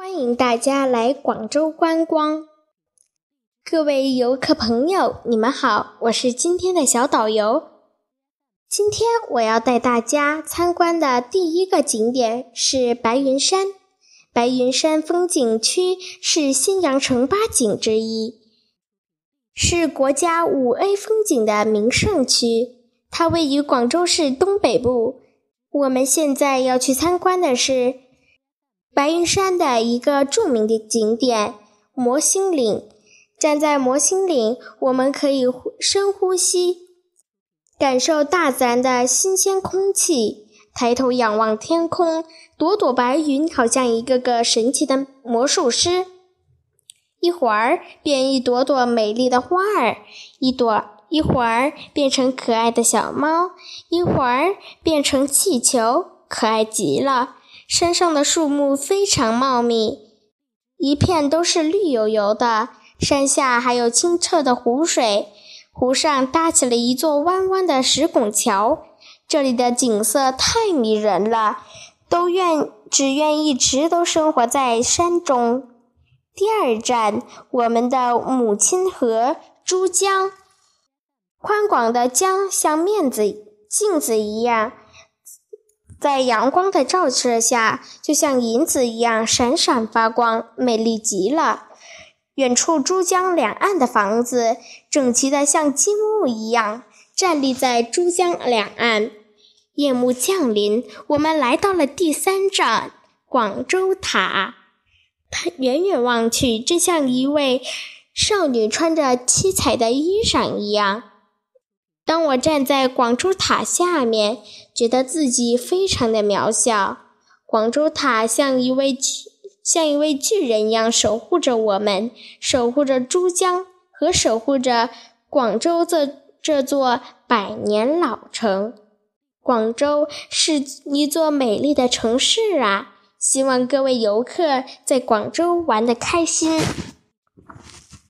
欢迎大家来广州观光，各位游客朋友，你们好，我是今天的小导游。今天我要带大家参观的第一个景点是白云山。白云山风景区是新羊城八景之一，是国家五 A 风景的名胜区。它位于广州市东北部。我们现在要去参观的是。白云山的一个著名的景点——摩星岭。站在摩星岭，我们可以深呼吸，感受大自然的新鲜空气。抬头仰望天空，朵朵白云好像一个个神奇的魔术师，一会儿变一朵朵美丽的花儿，一朵一会儿变成可爱的小猫，一会儿变成气球，可爱极了。山上的树木非常茂密，一片都是绿油油的。山下还有清澈的湖水，湖上搭起了一座弯弯的石拱桥。这里的景色太迷人了，都愿只愿一直都生活在山中。第二站，我们的母亲河珠江，宽广的江像面子镜子一样。在阳光的照射下，就像银子一样闪闪发光，美丽极了。远处珠江两岸的房子整齐的像积木一样站立在珠江两岸。夜幕降临，我们来到了第三站——广州塔。它远远望去，真像一位少女穿着七彩的衣裳一样。当我站在广州塔下面，觉得自己非常的渺小。广州塔像一位巨像一位巨人一样守护着我们，守护着珠江和守护着广州这这座百年老城。广州是一座美丽的城市啊！希望各位游客在广州玩得开心。